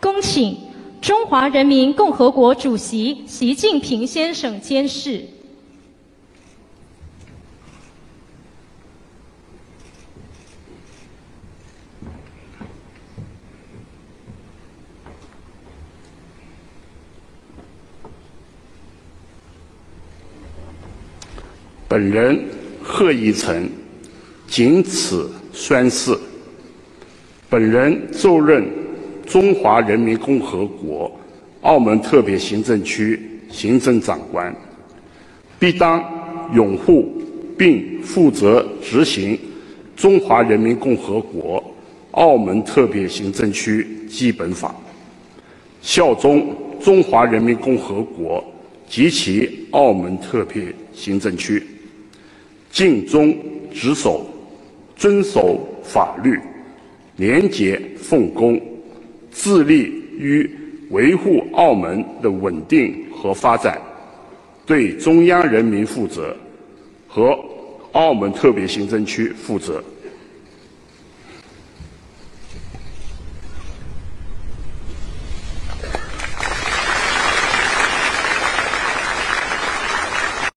恭请中华人民共和国主席习近平先生监视。本人贺一诚谨此宣誓。本人就任中华人民共和国澳门特别行政区行政长官，必当拥护并负责执行中华人民共和国澳门特别行政区基本法，效忠中华人民共和国及其澳门特别行政区。尽忠职守，遵守法律，廉洁奉公，致力于维护澳门的稳定和发展，对中央人民负责，和澳门特别行政区负责。